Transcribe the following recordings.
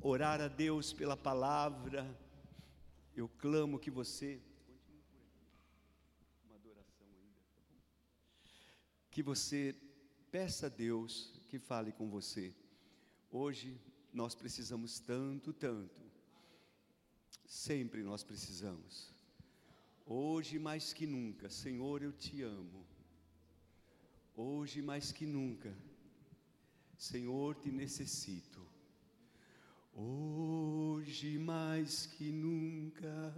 orar a Deus pela palavra, eu clamo que você que você peça a Deus que fale com você. Hoje nós precisamos tanto, tanto. Sempre nós precisamos. Hoje mais que nunca, Senhor, eu te amo. Hoje mais que nunca, Senhor, te necessito. Hoje mais que nunca,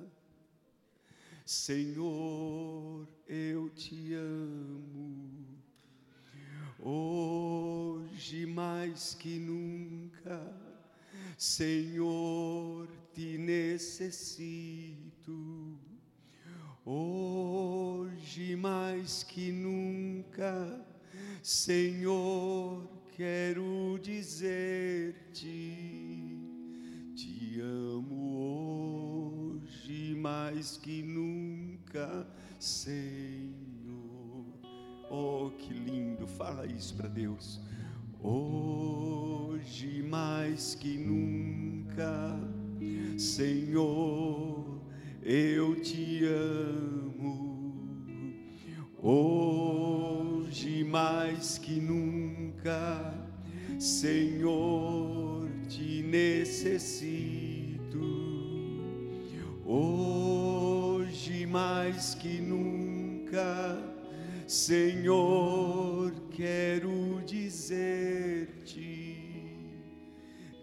Senhor, eu te amo. Hoje mais que nunca, Senhor, te necessito. Hoje mais que nunca, Senhor, quero dizer-te, te amo hoje mais que nunca, Senhor. Oh, que lindo, fala isso para Deus. Hoje mais que nunca, Senhor, eu te amo. Hoje mais que nunca, Senhor, te necessito. Hoje mais que nunca, Senhor, quero dizer-te,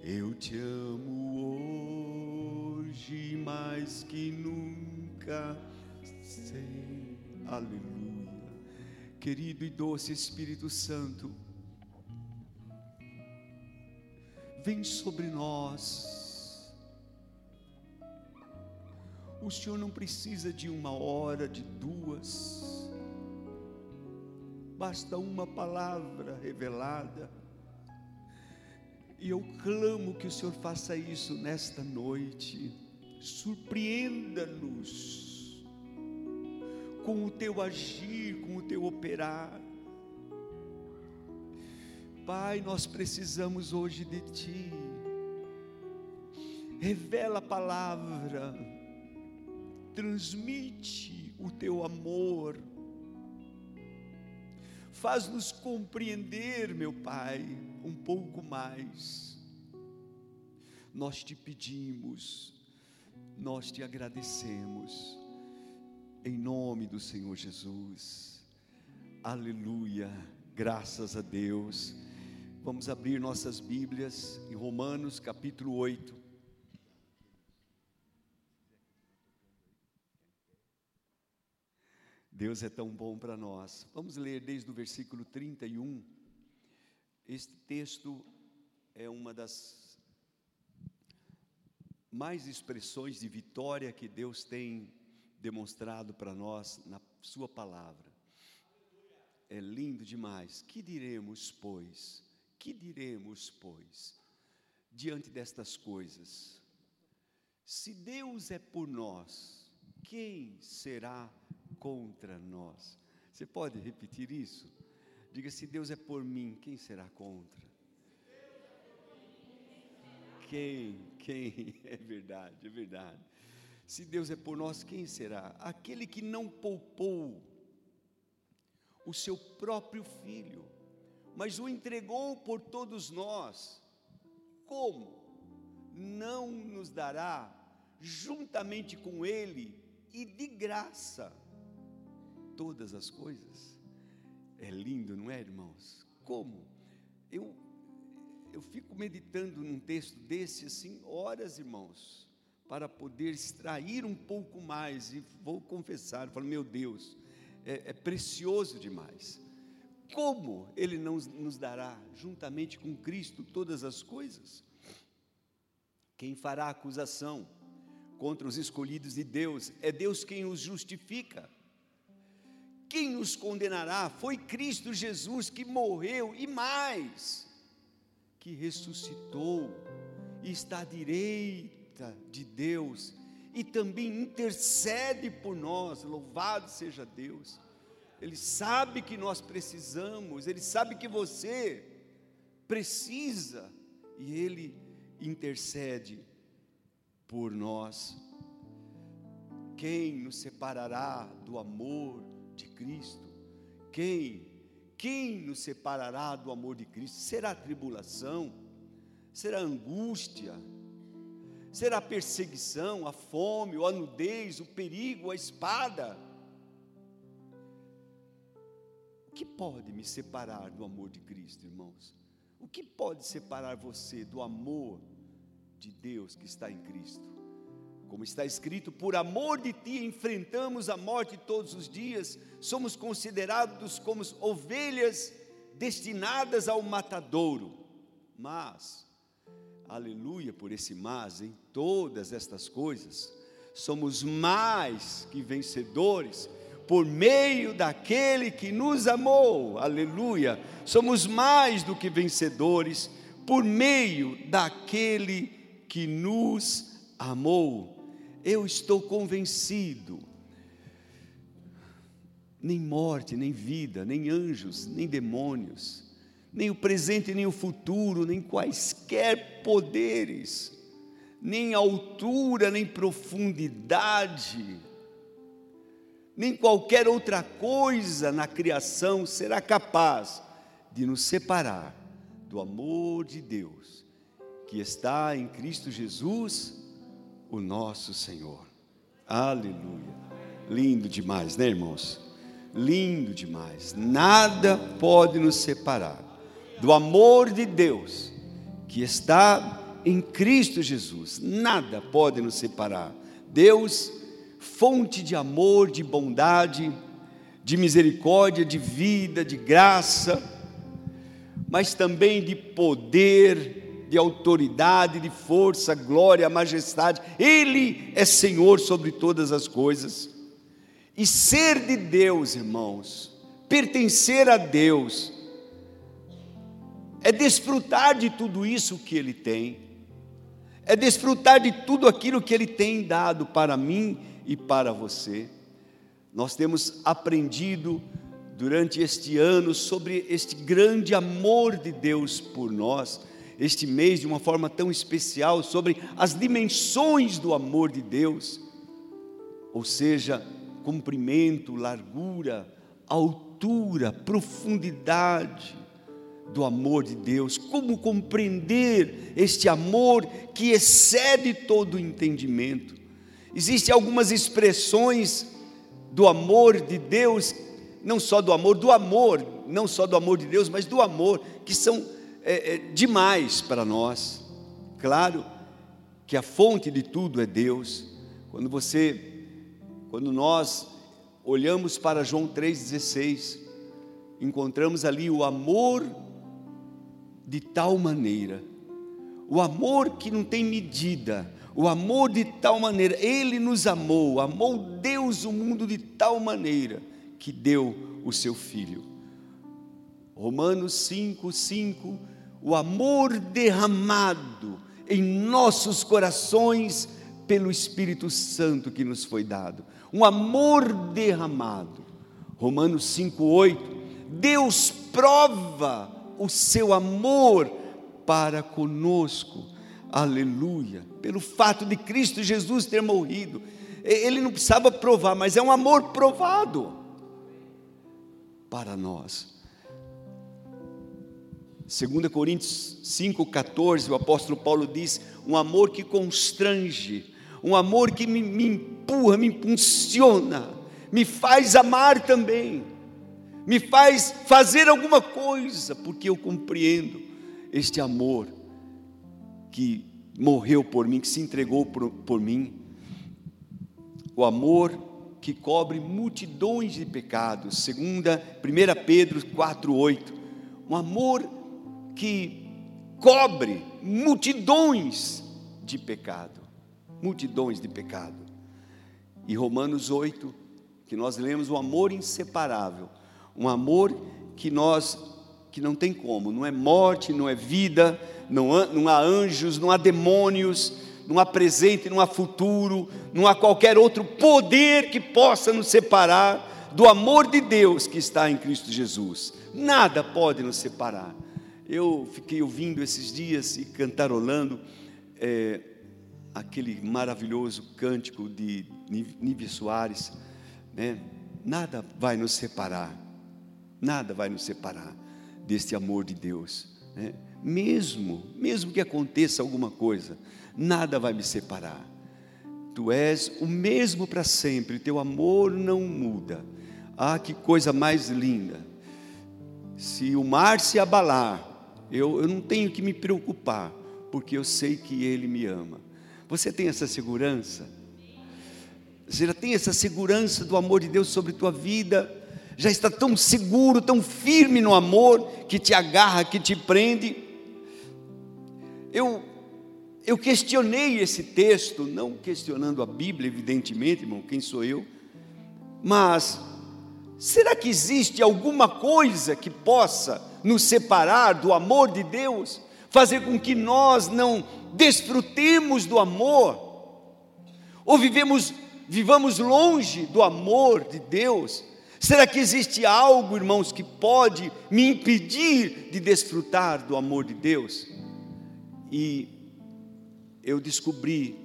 eu te amo hoje mais que nunca. Sei. Aleluia. Querido e doce Espírito Santo, vem sobre nós. O Senhor não precisa de uma hora, de duas, basta uma palavra revelada. E eu clamo que o Senhor faça isso nesta noite, surpreenda-nos com o teu agir, com o teu operar. Pai, nós precisamos hoje de Ti. Revela a palavra, transmite o teu amor, faz-nos compreender, meu Pai, um pouco mais. Nós te pedimos, nós te agradecemos em nome do Senhor Jesus. Aleluia, graças a Deus. Vamos abrir nossas Bíblias em Romanos capítulo 8. Deus é tão bom para nós. Vamos ler desde o versículo 31. Este texto é uma das mais expressões de vitória que Deus tem demonstrado para nós na Sua palavra. É lindo demais. Que diremos, pois? Que diremos, pois, diante destas coisas? Se Deus é por nós, quem será contra nós? Você pode repetir isso? Diga: se Deus é por mim, quem será contra? Quem? Quem? É verdade, é verdade. Se Deus é por nós, quem será? Aquele que não poupou o seu próprio filho, mas o entregou por todos nós. Como não nos dará juntamente com ele e de graça todas as coisas? É lindo, não é, irmãos? Como? Eu eu fico meditando num texto desse assim, horas, irmãos para poder extrair um pouco mais. E vou confessar, falo, meu Deus, é, é precioso demais. Como Ele não nos dará, juntamente com Cristo, todas as coisas? Quem fará acusação contra os escolhidos de Deus? É Deus quem os justifica. Quem os condenará? Foi Cristo Jesus que morreu e mais, que ressuscitou e está à direita de Deus e também intercede por nós. Louvado seja Deus. Ele sabe que nós precisamos, ele sabe que você precisa e ele intercede por nós. Quem nos separará do amor de Cristo? Quem? Quem nos separará do amor de Cristo? Será tribulação? Será angústia? Será perseguição, a fome, a nudez, o perigo, a espada? Que pode me separar do amor de Cristo, irmãos? O que pode separar você do amor de Deus que está em Cristo? Como está escrito, por amor de ti enfrentamos a morte todos os dias, somos considerados como ovelhas destinadas ao matadouro. Mas, aleluia por esse mas, em todas estas coisas, somos mais que vencedores por meio daquele que nos amou, aleluia. Somos mais do que vencedores por meio daquele que nos amou eu estou convencido. Nem morte, nem vida, nem anjos, nem demônios, nem o presente, nem o futuro, nem quaisquer poderes, nem altura, nem profundidade, nem qualquer outra coisa na criação será capaz de nos separar do amor de Deus que está em Cristo Jesus o nosso Senhor. Aleluia. Lindo demais, né, irmãos? Lindo demais. Nada pode nos separar do amor de Deus que está em Cristo Jesus. Nada pode nos separar. Deus, fonte de amor, de bondade, de misericórdia, de vida, de graça, mas também de poder, de autoridade, de força, glória, majestade. Ele é Senhor sobre todas as coisas. E ser de Deus, irmãos, pertencer a Deus, é desfrutar de tudo isso que Ele tem, é desfrutar de tudo aquilo que Ele tem dado para mim e para você. Nós temos aprendido durante este ano sobre este grande amor de Deus por nós este mês de uma forma tão especial sobre as dimensões do amor de Deus, ou seja, comprimento, largura, altura, profundidade do amor de Deus, como compreender este amor que excede todo o entendimento. Existem algumas expressões do amor de Deus, não só do amor, do amor, não só do amor de Deus, mas do amor, que são é, é demais para nós. Claro que a fonte de tudo é Deus. Quando você, quando nós olhamos para João 3,16, encontramos ali o amor de tal maneira, o amor que não tem medida, o amor de tal maneira, Ele nos amou, amou Deus o mundo de tal maneira que deu o seu Filho. Romanos 5, 5, o amor derramado em nossos corações pelo Espírito Santo que nos foi dado. Um amor derramado. Romanos 5, 8. Deus prova o seu amor para conosco. Aleluia. Pelo fato de Cristo Jesus ter morrido. Ele não precisava provar, mas é um amor provado para nós. 2 Coríntios 5,14, o apóstolo Paulo diz: um amor que constrange, um amor que me, me empurra, me impulsiona, me faz amar também, me faz fazer alguma coisa, porque eu compreendo este amor que morreu por mim, que se entregou por, por mim, o amor que cobre multidões de pecados, segunda, 1 Pedro 4,8, um amor que cobre multidões de pecado, multidões de pecado. E Romanos 8, que nós lemos o amor inseparável, um amor que nós que não tem como, não é morte, não é vida, não há, não há anjos, não há demônios, não há presente, não há futuro, não há qualquer outro poder que possa nos separar do amor de Deus que está em Cristo Jesus. Nada pode nos separar. Eu fiquei ouvindo esses dias e cantarolando é, aquele maravilhoso cântico de Nível Soares, né? Nada vai nos separar, nada vai nos separar deste amor de Deus. Né? Mesmo, mesmo que aconteça alguma coisa, nada vai me separar. Tu és o mesmo para sempre, teu amor não muda. Ah, que coisa mais linda. Se o mar se abalar, eu, eu não tenho que me preocupar, porque eu sei que Ele me ama. Você tem essa segurança? Você já tem essa segurança do amor de Deus sobre tua vida? Já está tão seguro, tão firme no amor que te agarra, que te prende? Eu eu questionei esse texto, não questionando a Bíblia, evidentemente, irmão, quem sou eu? Mas será que existe alguma coisa que possa nos separar do amor de Deus, fazer com que nós não desfrutemos do amor, ou vivemos, vivamos longe do amor de Deus? Será que existe algo, irmãos, que pode me impedir de desfrutar do amor de Deus? E eu descobri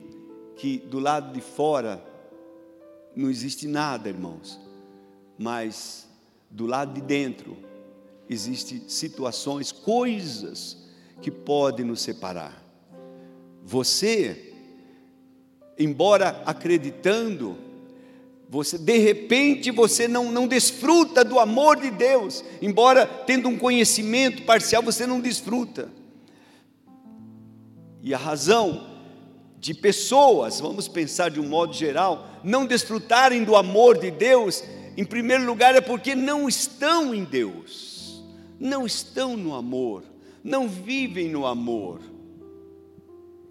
que do lado de fora não existe nada, irmãos, mas do lado de dentro existem situações, coisas que podem nos separar. Você, embora acreditando, você de repente você não, não desfruta do amor de Deus, embora tendo um conhecimento parcial, você não desfruta. E a razão de pessoas, vamos pensar de um modo geral, não desfrutarem do amor de Deus, em primeiro lugar é porque não estão em Deus, não estão no amor, não vivem no amor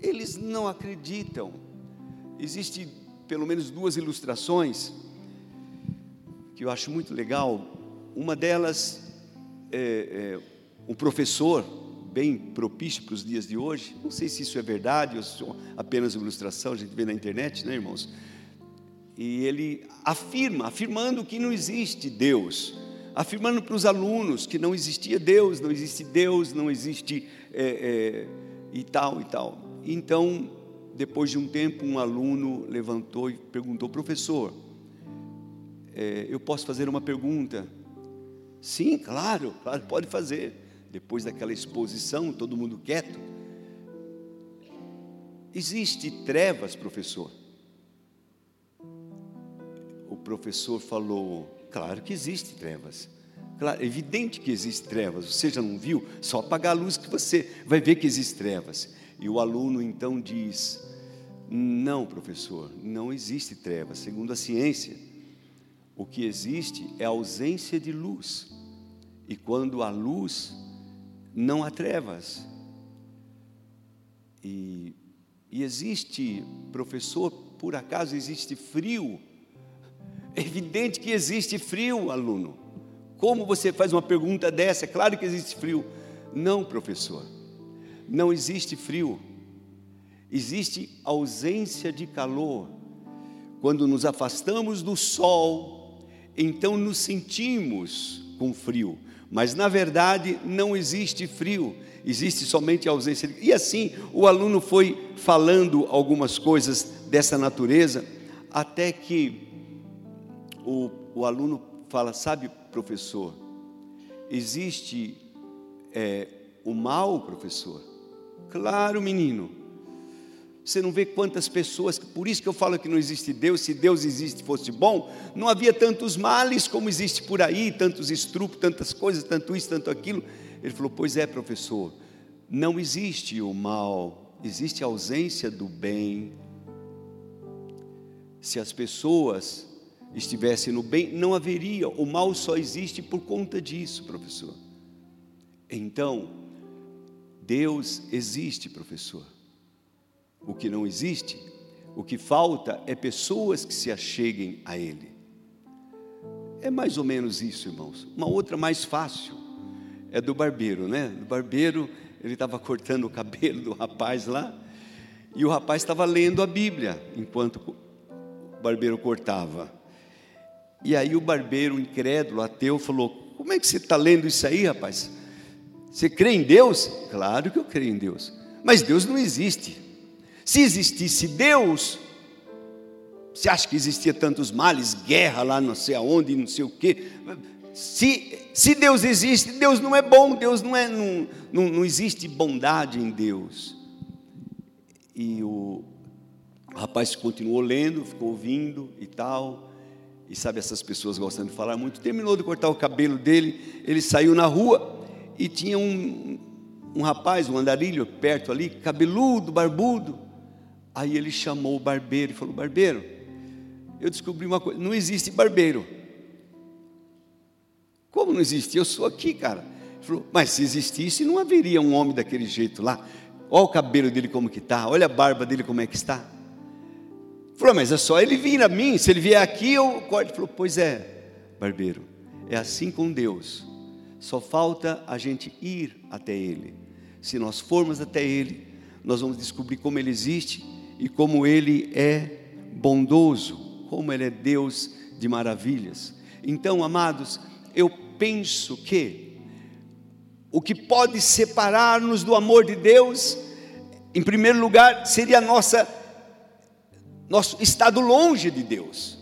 eles não acreditam. Existem pelo menos duas ilustrações que eu acho muito legal. Uma delas é, é um professor bem propício para os dias de hoje. Não sei se isso é verdade ou se é apenas uma ilustração, a gente vê na internet, né, irmãos? E ele afirma, afirmando que não existe Deus, afirmando para os alunos que não existia Deus, não existe Deus, não existe é, é, e tal e tal. Então, depois de um tempo, um aluno levantou e perguntou: professor, é, eu posso fazer uma pergunta? Sim, claro, claro, pode fazer. Depois daquela exposição, todo mundo quieto. Existe trevas, professor? O professor falou: Claro que existe trevas. Claro, é evidente que existe trevas. Você já não viu? Só apagar a luz que você vai ver que existe trevas. E o aluno então diz: Não, professor, não existe trevas. Segundo a ciência, o que existe é a ausência de luz. E quando há luz, não há trevas. E, e existe, professor, por acaso existe frio? É evidente que existe frio, aluno. Como você faz uma pergunta dessa? É claro que existe frio. Não, professor não existe frio, existe ausência de calor. Quando nos afastamos do sol, então nos sentimos com frio, mas na verdade não existe frio, existe somente ausência de. E assim o aluno foi falando algumas coisas dessa natureza, até que o, o aluno fala: Sabe, professor, existe é, o mal, professor, Claro, menino. Você não vê quantas pessoas, por isso que eu falo que não existe Deus, se Deus existe fosse bom, não havia tantos males como existe por aí, tantos estrupos, tantas coisas, tanto isso, tanto aquilo. Ele falou: Pois é, professor, não existe o mal, existe a ausência do bem. Se as pessoas estivessem no bem, não haveria, o mal só existe por conta disso, professor. Então, Deus existe, professor. O que não existe, o que falta é pessoas que se acheguem a Ele. É mais ou menos isso, irmãos. Uma outra mais fácil é do barbeiro, né? Do barbeiro, ele estava cortando o cabelo do rapaz lá, e o rapaz estava lendo a Bíblia enquanto o barbeiro cortava. E aí o barbeiro, incrédulo, ateu, falou: Como é que você está lendo isso aí, rapaz? Você crê em Deus? Claro que eu creio em Deus. Mas Deus não existe. Se existisse Deus, você acha que existia tantos males, guerra lá não sei aonde, não sei o quê? Se, se Deus existe, Deus não é bom, Deus não é, não, não, não existe bondade em Deus. E o, rapaz continuou lendo, ficou ouvindo e tal. E sabe, essas pessoas gostam de falar muito. Terminou de cortar o cabelo dele, ele saiu na rua e tinha um, um rapaz, um andarilho perto ali, cabeludo, barbudo. Aí ele chamou o barbeiro e falou: Barbeiro, eu descobri uma coisa: não existe barbeiro. Como não existe? Eu sou aqui, cara. Ele falou: Mas se existisse, não haveria um homem daquele jeito lá. Olha o cabelo dele como que está, olha a barba dele como é que está. Ele falou: Mas é só ele vir a mim. Se ele vier aqui, eu corto. Ele falou: Pois é, barbeiro. É assim com Deus. Só falta a gente ir até Ele. Se nós formos até Ele, nós vamos descobrir como Ele existe e como Ele é bondoso, como Ele é Deus de maravilhas. Então, amados, eu penso que o que pode separar-nos do amor de Deus, em primeiro lugar, seria nossa nosso estado longe de Deus.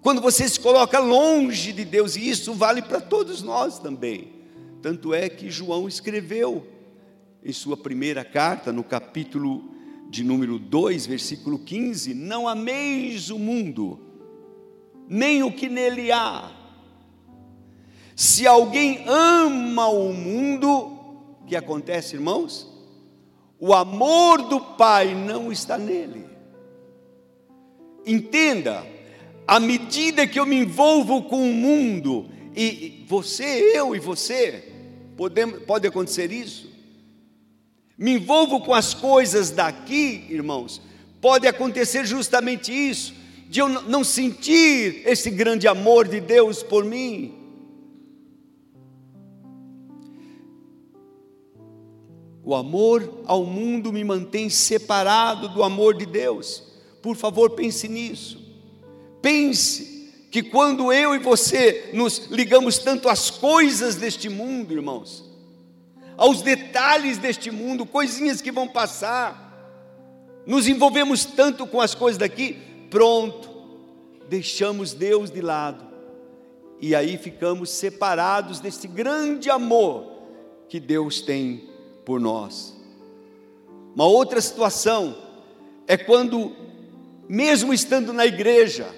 Quando você se coloca longe de Deus, e isso vale para todos nós também. Tanto é que João escreveu em sua primeira carta, no capítulo de número 2, versículo 15: Não ameis o mundo, nem o que nele há. Se alguém ama o mundo, o que acontece, irmãos? O amor do Pai não está nele. Entenda, à medida que eu me envolvo com o mundo, e você, eu e você, podemos, pode acontecer isso. Me envolvo com as coisas daqui, irmãos, pode acontecer justamente isso, de eu não sentir esse grande amor de Deus por mim. O amor ao mundo me mantém separado do amor de Deus. Por favor, pense nisso. Pense que quando eu e você nos ligamos tanto às coisas deste mundo, irmãos, aos detalhes deste mundo, coisinhas que vão passar, nos envolvemos tanto com as coisas daqui, pronto, deixamos Deus de lado, e aí ficamos separados desse grande amor que Deus tem por nós. Uma outra situação é quando, mesmo estando na igreja,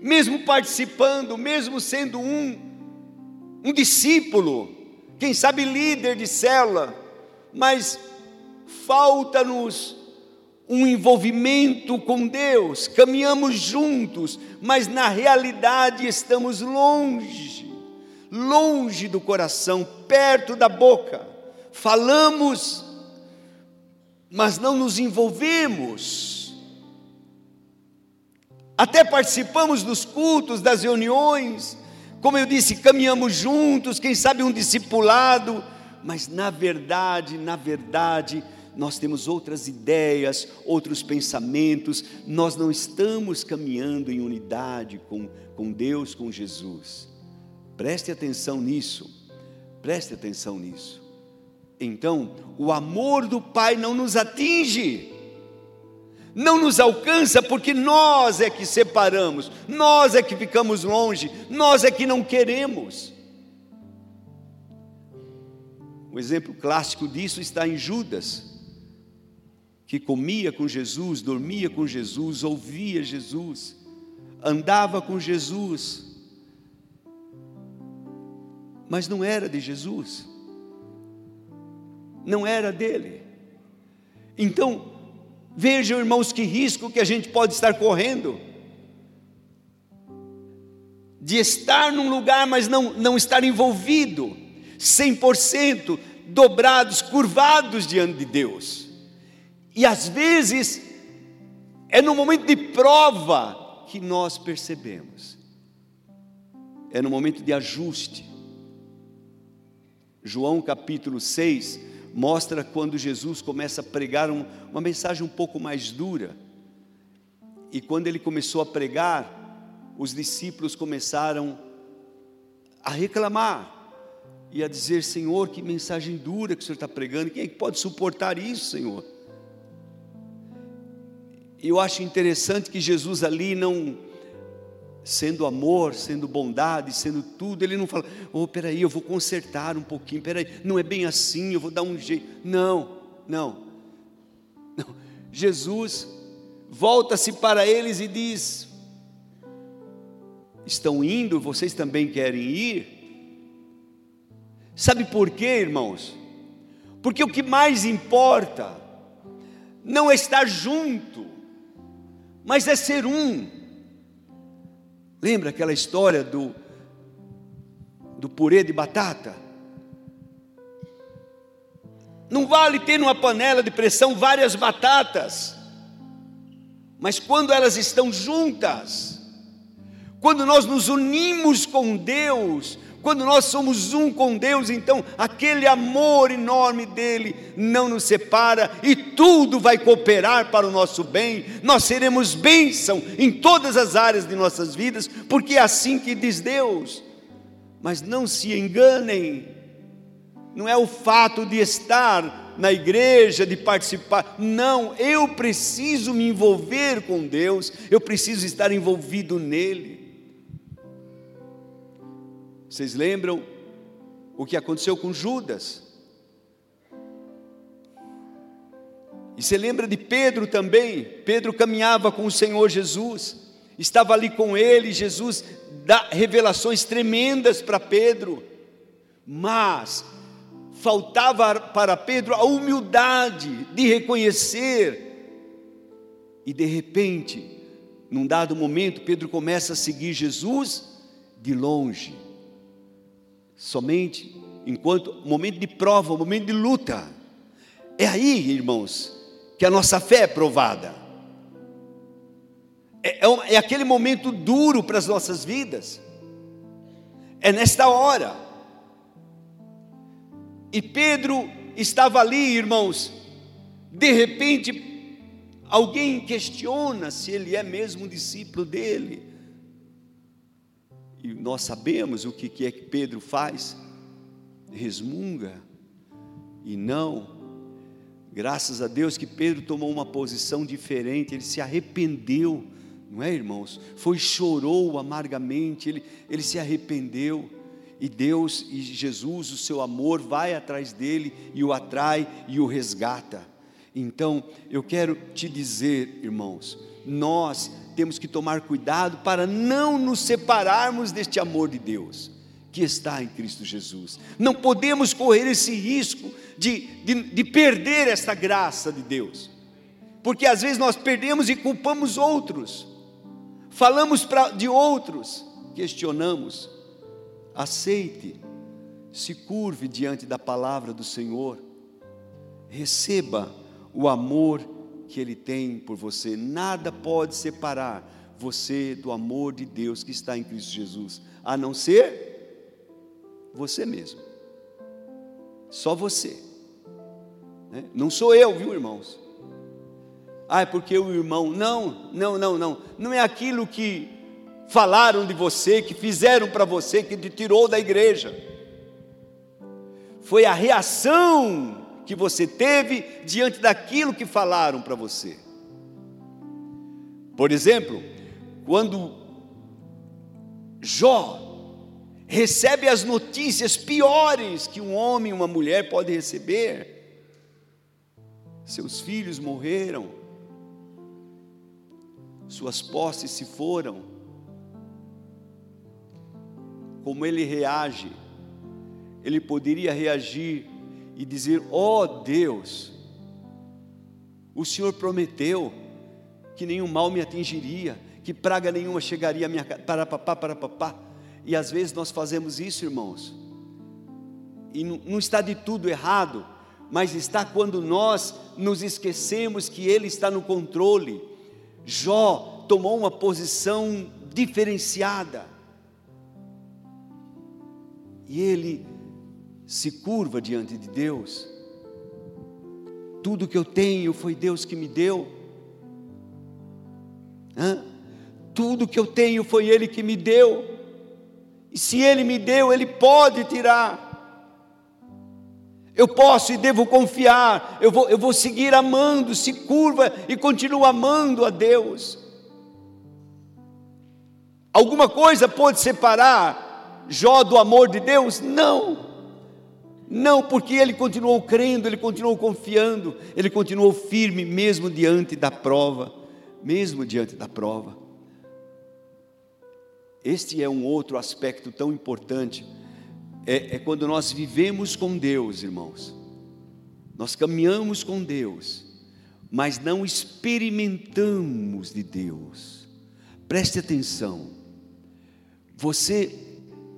mesmo participando, mesmo sendo um, um discípulo, quem sabe líder de célula, mas falta-nos um envolvimento com Deus, caminhamos juntos, mas na realidade estamos longe, longe do coração, perto da boca, falamos, mas não nos envolvemos. Até participamos dos cultos, das reuniões, como eu disse, caminhamos juntos, quem sabe um discipulado, mas na verdade, na verdade, nós temos outras ideias, outros pensamentos, nós não estamos caminhando em unidade com, com Deus, com Jesus. Preste atenção nisso, preste atenção nisso. Então, o amor do Pai não nos atinge, não nos alcança porque nós é que separamos, nós é que ficamos longe, nós é que não queremos. Um exemplo clássico disso está em Judas, que comia com Jesus, dormia com Jesus, ouvia Jesus, andava com Jesus, mas não era de Jesus, não era dele. Então, Vejam, irmãos, que risco que a gente pode estar correndo. De estar num lugar, mas não, não estar envolvido, 100%, dobrados, curvados diante de Deus. E às vezes, é no momento de prova que nós percebemos, é no momento de ajuste. João capítulo 6, mostra quando Jesus começa a pregar um, uma mensagem um pouco mais dura. E quando ele começou a pregar, os discípulos começaram a reclamar. e a dizer: Senhor, que mensagem dura que o Senhor está pregando, quem é que pode suportar isso, Senhor? Eu acho interessante que Jesus ali não, sendo amor, sendo bondade, sendo tudo, ele não fala, oh, peraí, eu vou consertar um pouquinho, peraí, não é bem assim, eu vou dar um jeito. Não, não. não. Jesus volta-se para eles e diz: Estão indo, vocês também querem ir? Sabe por quê, irmãos? Porque o que mais importa não é estar junto, mas é ser um. Lembra aquela história do, do purê de batata? Não vale ter numa panela de pressão várias batatas, mas quando elas estão juntas, quando nós nos unimos com Deus, quando nós somos um com Deus, então aquele amor enorme dele não nos separa e tudo vai cooperar para o nosso bem. Nós seremos bênção em todas as áreas de nossas vidas, porque é assim que diz Deus. Mas não se enganem, não é o fato de estar na igreja, de participar. Não, eu preciso me envolver com Deus, eu preciso estar envolvido nele. Vocês lembram o que aconteceu com Judas? E você lembra de Pedro também? Pedro caminhava com o Senhor Jesus, estava ali com ele, Jesus dá revelações tremendas para Pedro, mas faltava para Pedro a humildade de reconhecer, e de repente, num dado momento, Pedro começa a seguir Jesus de longe somente enquanto momento de prova, momento de luta. É aí, irmãos, que a nossa fé é provada. É, é, é aquele momento duro para as nossas vidas. É nesta hora. E Pedro estava ali, irmãos. De repente, alguém questiona se ele é mesmo discípulo dele e nós sabemos o que é que Pedro faz, resmunga, e não, graças a Deus que Pedro tomou uma posição diferente, ele se arrependeu, não é, irmãos? Foi chorou amargamente, ele, ele se arrependeu, e Deus e Jesus, o seu amor, vai atrás dele e o atrai e o resgata. Então, eu quero te dizer, irmãos, nós temos que tomar cuidado para não nos separarmos deste amor de Deus que está em Cristo Jesus. Não podemos correr esse risco de, de, de perder esta graça de Deus, porque às vezes nós perdemos e culpamos outros, falamos pra, de outros, questionamos. Aceite, se curve diante da palavra do Senhor, receba o amor que Ele tem por você. Nada pode separar você do amor de Deus que está em Cristo Jesus, a não ser você mesmo. Só você. Né? Não sou eu, viu, irmãos? Ah, é porque o irmão. Não, não, não, não. Não é aquilo que falaram de você, que fizeram para você, que te tirou da igreja. Foi a reação que você teve diante daquilo que falaram para você. Por exemplo, quando Jó recebe as notícias piores que um homem e uma mulher pode receber, seus filhos morreram, suas posses se foram, como ele reage? Ele poderia reagir e dizer: Ó oh Deus, o Senhor prometeu que nenhum mal me atingiria, que praga nenhuma chegaria à minha casa, para papá, para papá. E às vezes nós fazemos isso, irmãos, e não, está de tudo errado, mas está quando nós nos esquecemos que Ele está no controle. Jó tomou uma posição diferenciada, e ele se curva diante de Deus. Tudo que eu tenho foi Deus que me deu. Hã? Tudo que eu tenho foi Ele que me deu. E se Ele me deu, Ele pode tirar. Eu posso e devo confiar, eu vou, eu vou seguir amando, se curva e continua amando a Deus. Alguma coisa pode separar Jó do amor de Deus? Não. Não, porque ele continuou crendo, ele continuou confiando, ele continuou firme mesmo diante da prova, mesmo diante da prova. Este é um outro aspecto tão importante, é, é quando nós vivemos com Deus, irmãos, nós caminhamos com Deus, mas não experimentamos de Deus. Preste atenção, você,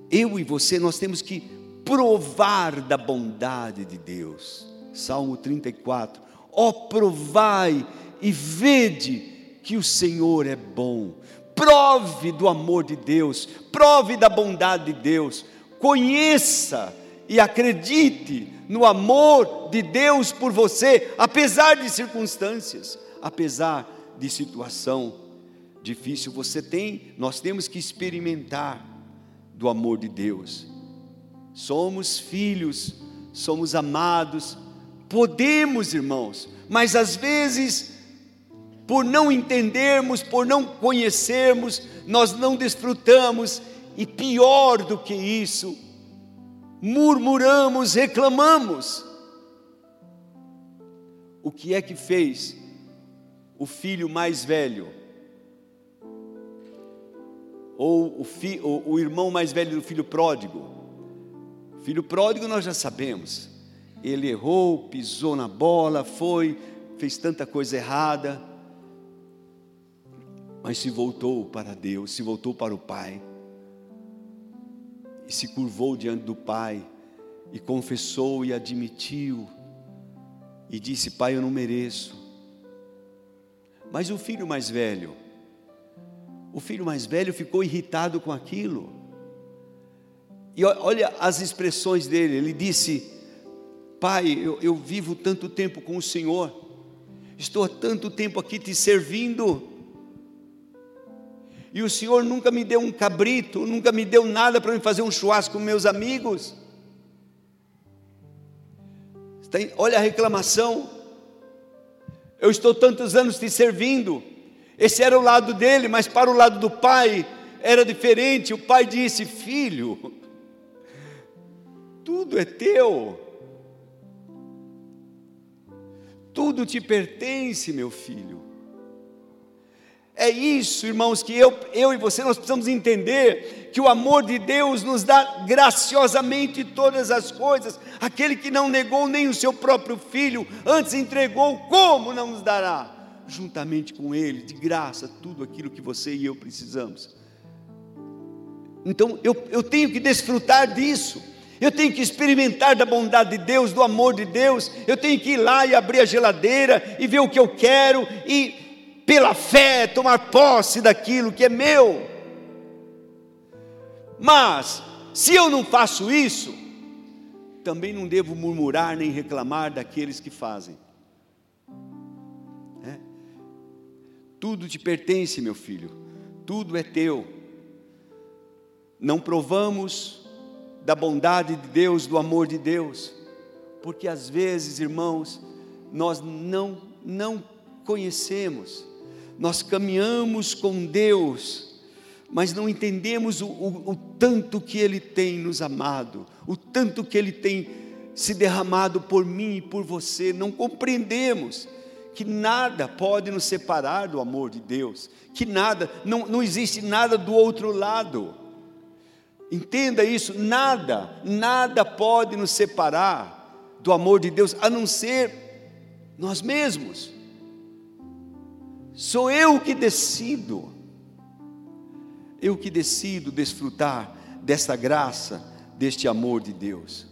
eu e você, nós temos que provar da bondade de Deus. Salmo 34. Ó, oh, provai e vede que o Senhor é bom. Prove do amor de Deus, prove da bondade de Deus. Conheça e acredite no amor de Deus por você, apesar de circunstâncias, apesar de situação difícil. Você tem, nós temos que experimentar do amor de Deus somos filhos, somos amados, podemos, irmãos, mas às vezes, por não entendermos, por não conhecermos, nós não desfrutamos, e pior do que isso, murmuramos, reclamamos. O que é que fez o filho mais velho? Ou o, fi, o, o irmão mais velho do filho pródigo? Filho pródigo nós já sabemos. Ele errou, pisou na bola, foi, fez tanta coisa errada, mas se voltou para Deus, se voltou para o Pai, e se curvou diante do Pai, e confessou e admitiu, e disse: Pai, eu não mereço. Mas o filho mais velho, o filho mais velho ficou irritado com aquilo, e olha as expressões dele. Ele disse: Pai, eu, eu vivo tanto tempo com o Senhor, estou há tanto tempo aqui te servindo, e o Senhor nunca me deu um cabrito, nunca me deu nada para me fazer um churrasco com meus amigos. Olha a reclamação. Eu estou tantos anos te servindo. Esse era o lado dele, mas para o lado do pai era diferente. O pai disse: Filho, tudo é teu. Tudo te pertence, meu filho. É isso, irmãos, que eu, eu e você nós precisamos entender que o amor de Deus nos dá graciosamente todas as coisas. Aquele que não negou nem o seu próprio filho, antes entregou, como não nos dará? Juntamente com ele, de graça, tudo aquilo que você e eu precisamos. Então eu, eu tenho que desfrutar disso. Eu tenho que experimentar da bondade de Deus, do amor de Deus. Eu tenho que ir lá e abrir a geladeira e ver o que eu quero e, pela fé, tomar posse daquilo que é meu. Mas, se eu não faço isso, também não devo murmurar nem reclamar daqueles que fazem. É? Tudo te pertence, meu filho, tudo é teu. Não provamos da bondade de Deus, do amor de Deus, porque às vezes, irmãos, nós não, não conhecemos, nós caminhamos com Deus, mas não entendemos o, o, o tanto que Ele tem nos amado, o tanto que Ele tem se derramado por mim e por você, não compreendemos que nada pode nos separar do amor de Deus, que nada, não, não existe nada do outro lado. Entenda isso, nada, nada pode nos separar do amor de Deus, a não ser nós mesmos. Sou eu que decido, eu que decido desfrutar dessa graça, deste amor de Deus.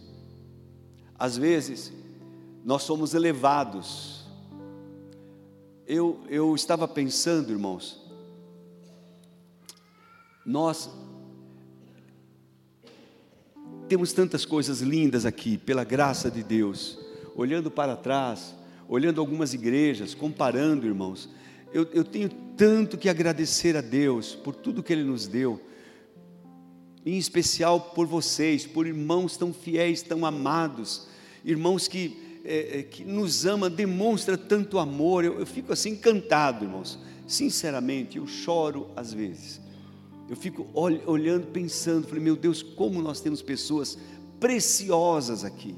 Às vezes, nós somos elevados. Eu, eu estava pensando, irmãos, nós temos tantas coisas lindas aqui, pela graça de Deus. Olhando para trás, olhando algumas igrejas, comparando, irmãos, eu, eu tenho tanto que agradecer a Deus por tudo que Ele nos deu, em especial por vocês, por irmãos tão fiéis, tão amados, irmãos que, é, é, que nos ama, demonstra tanto amor. Eu, eu fico assim encantado, irmãos. Sinceramente, eu choro às vezes. Eu fico olhando, pensando, falei, meu Deus, como nós temos pessoas preciosas aqui.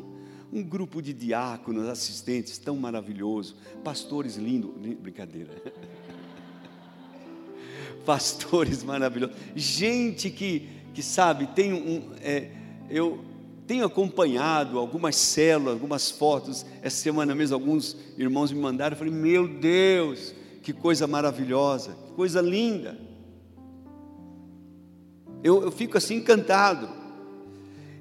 Um grupo de diáconos, assistentes tão maravilhoso, pastores lindos, brincadeira. Pastores maravilhosos, gente que, que sabe, tem um, é, eu tenho acompanhado algumas células, algumas fotos. Essa semana mesmo, alguns irmãos me mandaram. Eu falei: Meu Deus, que coisa maravilhosa, que coisa linda. Eu, eu fico assim encantado.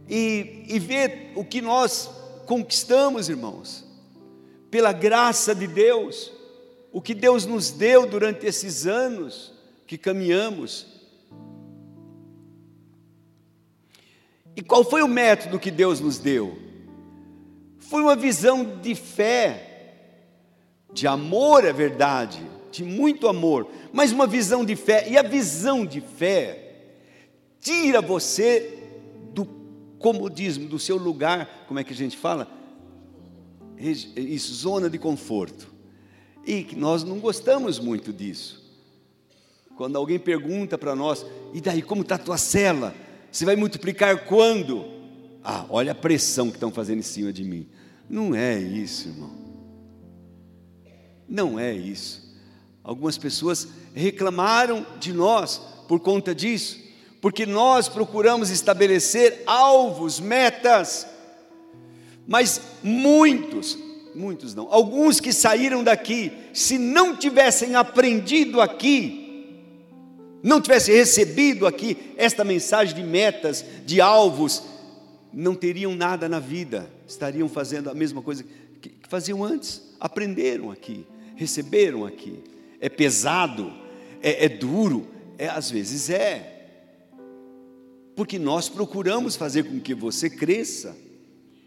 E, e ver o que nós conquistamos, irmãos, pela graça de Deus, o que Deus nos deu durante esses anos que caminhamos. E qual foi o método que Deus nos deu? Foi uma visão de fé, de amor, é verdade, de muito amor, mas uma visão de fé. E a visão de fé tira você do comodismo, do seu lugar, como é que a gente fala? Isso, zona de conforto. E nós não gostamos muito disso. Quando alguém pergunta para nós, e daí, como está a tua cela? Você vai multiplicar quando? Ah, olha a pressão que estão fazendo em cima de mim. Não é isso, irmão. Não é isso. Algumas pessoas reclamaram de nós por conta disso, porque nós procuramos estabelecer alvos, metas, mas muitos, muitos não, alguns que saíram daqui, se não tivessem aprendido aqui, não tivesse recebido aqui esta mensagem de metas, de alvos, não teriam nada na vida, estariam fazendo a mesma coisa que faziam antes, aprenderam aqui, receberam aqui. É pesado, é, é duro, é, às vezes é, porque nós procuramos fazer com que você cresça,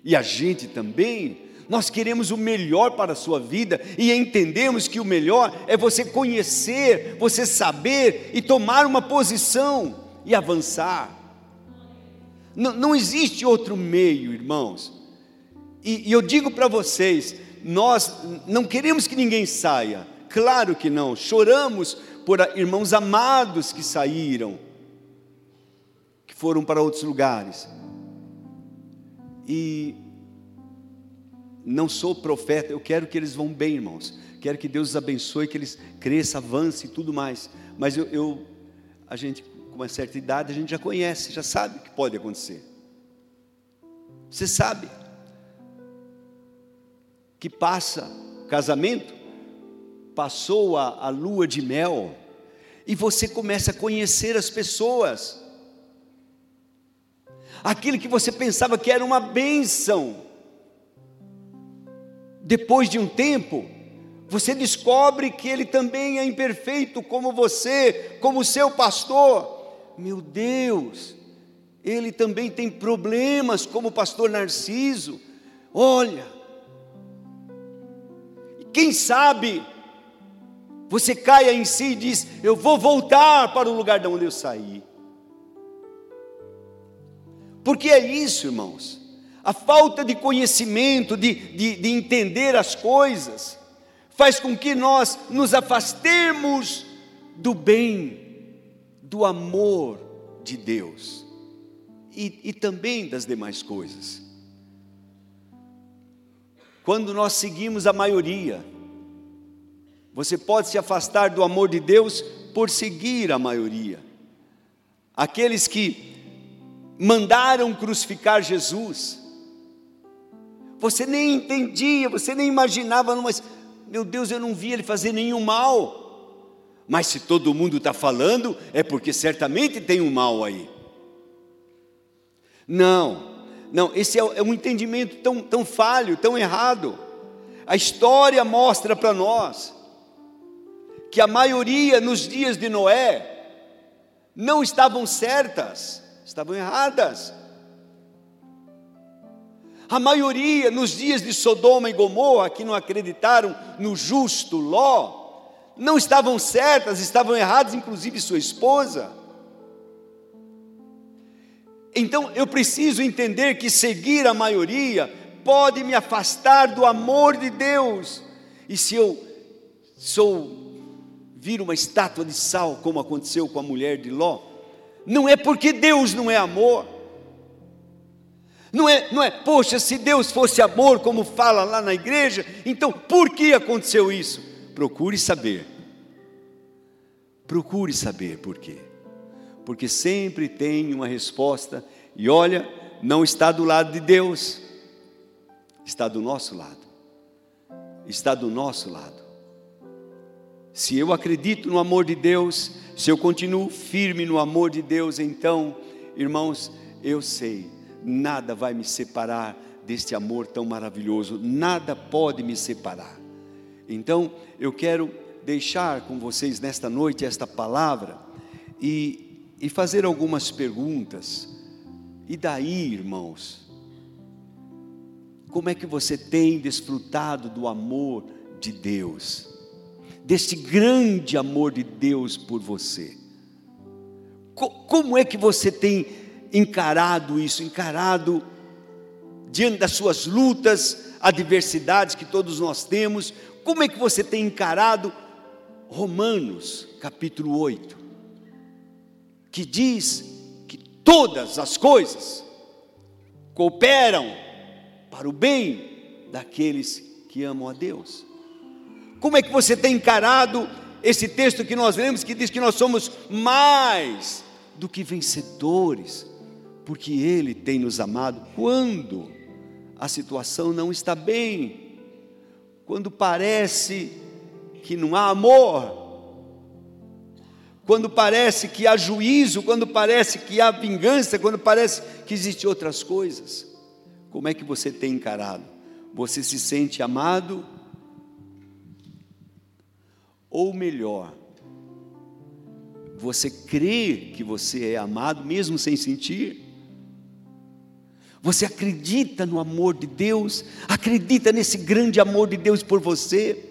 e a gente também, nós queremos o melhor para a sua vida e entendemos que o melhor é você conhecer, você saber e tomar uma posição e avançar. Não, não existe outro meio, irmãos. E, e eu digo para vocês: nós não queremos que ninguém saia, claro que não, choramos por irmãos amados que saíram, foram para outros lugares. E não sou profeta, eu quero que eles vão bem, irmãos. Quero que Deus os abençoe, que eles cresçam, avancem e tudo mais. Mas eu, eu, a gente, com uma certa idade, a gente já conhece, já sabe o que pode acontecer. Você sabe que passa casamento, passou a, a lua de mel, e você começa a conhecer as pessoas. Aquilo que você pensava que era uma bênção, depois de um tempo, você descobre que ele também é imperfeito como você, como seu pastor. Meu Deus, ele também tem problemas como o pastor Narciso. Olha, quem sabe você caia em si e diz: Eu vou voltar para o lugar de onde eu saí. Porque é isso, irmãos a falta de conhecimento, de, de, de entender as coisas, faz com que nós nos afastemos do bem, do amor de Deus e, e também das demais coisas. Quando nós seguimos a maioria, você pode se afastar do amor de Deus por seguir a maioria. Aqueles que mandaram crucificar Jesus, você nem entendia, você nem imaginava, mas meu Deus, eu não vi ele fazer nenhum mal. Mas se todo mundo está falando, é porque certamente tem um mal aí. Não, não, esse é, é um entendimento tão, tão falho, tão errado. A história mostra para nós que a maioria nos dias de Noé não estavam certas, estavam erradas. A maioria, nos dias de Sodoma e Gomorra, que não acreditaram no justo Ló, não estavam certas, estavam erradas, inclusive sua esposa. Então eu preciso entender que seguir a maioria pode me afastar do amor de Deus? E se eu sou vir uma estátua de sal, como aconteceu com a mulher de Ló, não é porque Deus não é amor. Não é, não é, poxa, se Deus fosse amor, como fala lá na igreja, então por que aconteceu isso? Procure saber. Procure saber por quê. Porque sempre tem uma resposta, e olha, não está do lado de Deus, está do nosso lado. Está do nosso lado. Se eu acredito no amor de Deus, se eu continuo firme no amor de Deus, então, irmãos, eu sei, nada vai me separar deste amor tão maravilhoso, nada pode me separar. Então, eu quero deixar com vocês nesta noite esta palavra e, e fazer algumas perguntas. E daí, irmãos, como é que você tem desfrutado do amor de Deus? Deste grande amor de Deus por você? Como é que você tem encarado isso, encarado diante das suas lutas, adversidades que todos nós temos? Como é que você tem encarado Romanos, capítulo 8, que diz que todas as coisas cooperam para o bem daqueles que amam a Deus. Como é que você tem encarado esse texto que nós lemos que diz que nós somos mais do que vencedores, porque Ele tem nos amado quando a situação não está bem, quando parece que não há amor, quando parece que há juízo, quando parece que há vingança, quando parece que existem outras coisas. Como é que você tem encarado? Você se sente amado? Ou melhor, você crê que você é amado mesmo sem sentir? Você acredita no amor de Deus? Acredita nesse grande amor de Deus por você?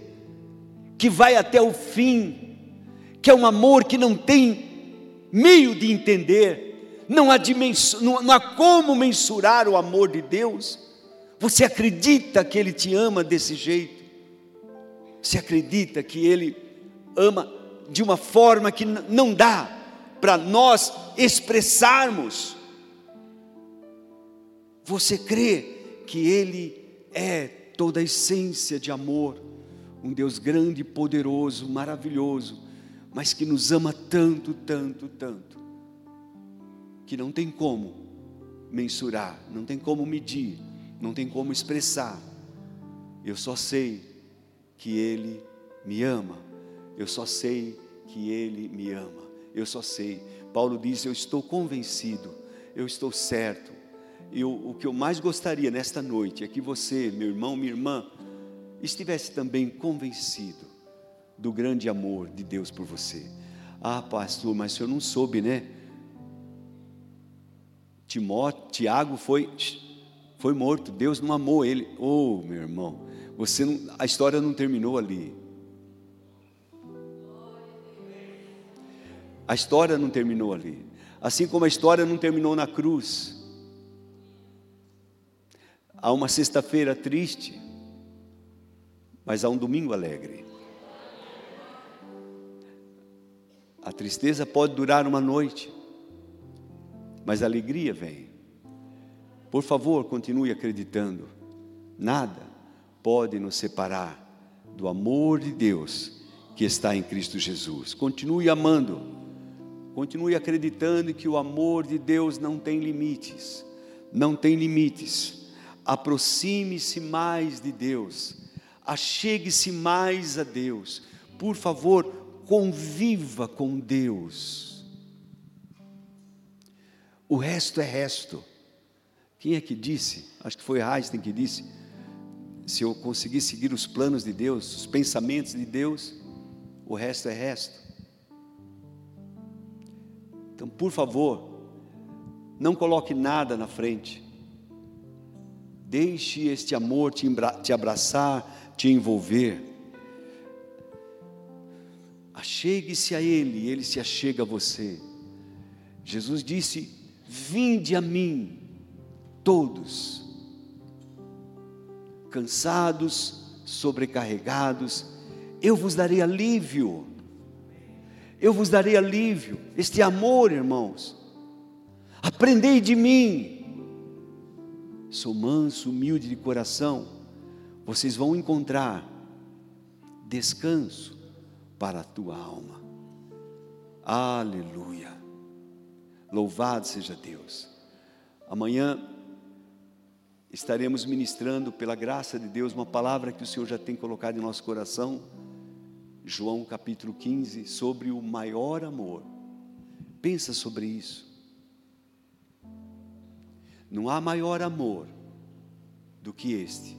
Que vai até o fim, que é um amor que não tem meio de entender, não há, não, não há como mensurar o amor de Deus. Você acredita que Ele te ama desse jeito? Você acredita que Ele ama de uma forma que não dá para nós expressarmos. Você crê que Ele é toda a essência de amor, um Deus grande, poderoso, maravilhoso, mas que nos ama tanto, tanto, tanto, que não tem como mensurar, não tem como medir, não tem como expressar. Eu só sei que Ele me ama eu só sei que Ele me ama. Eu só sei. Paulo diz: Eu estou convencido, eu estou certo. E o, que eu mais gostaria nesta noite é que você, meu irmão, minha irmã, estivesse também convencido do grande amor de Deus por você. Ah, pastor, mas senhor não soube, né? Timóteo, Tiago foi, foi morto, Deus não amou ele. Oh, meu irmão, você não, a história não terminou ali. A história não terminou ali. Assim como a história não terminou na cruz. Há uma sexta-feira triste, mas há um domingo alegre. A tristeza pode durar uma noite, mas a alegria vem. Por favor, continue acreditando. Nada pode nos separar do amor de Deus que está em Cristo Jesus. Continue amando Continue acreditando que o amor de Deus não tem limites. Não tem limites. Aproxime-se mais de Deus. Achegue-se mais a Deus. Por favor, conviva com Deus. O resto é resto. Quem é que disse? Acho que foi Einstein que disse: se eu conseguir seguir os planos de Deus, os pensamentos de Deus, o resto é resto. Então, por favor, não coloque nada na frente. Deixe este amor te abraçar, te envolver. Achegue-se a Ele, Ele se achega a você. Jesus disse: Vinde a mim, todos. cansados, sobrecarregados, eu vos darei alívio. Eu vos darei alívio. Este amor, irmãos. Aprendei de mim. Sou manso, humilde de coração. Vocês vão encontrar descanso para a tua alma. Aleluia. Louvado seja Deus. Amanhã estaremos ministrando, pela graça de Deus, uma palavra que o Senhor já tem colocado em nosso coração. João capítulo 15, sobre o maior amor. Pensa sobre isso. Não há maior amor do que este,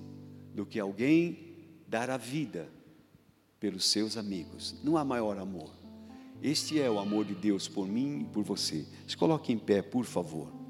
do que alguém dar a vida pelos seus amigos. Não há maior amor. Este é o amor de Deus por mim e por você. Se coloque em pé, por favor.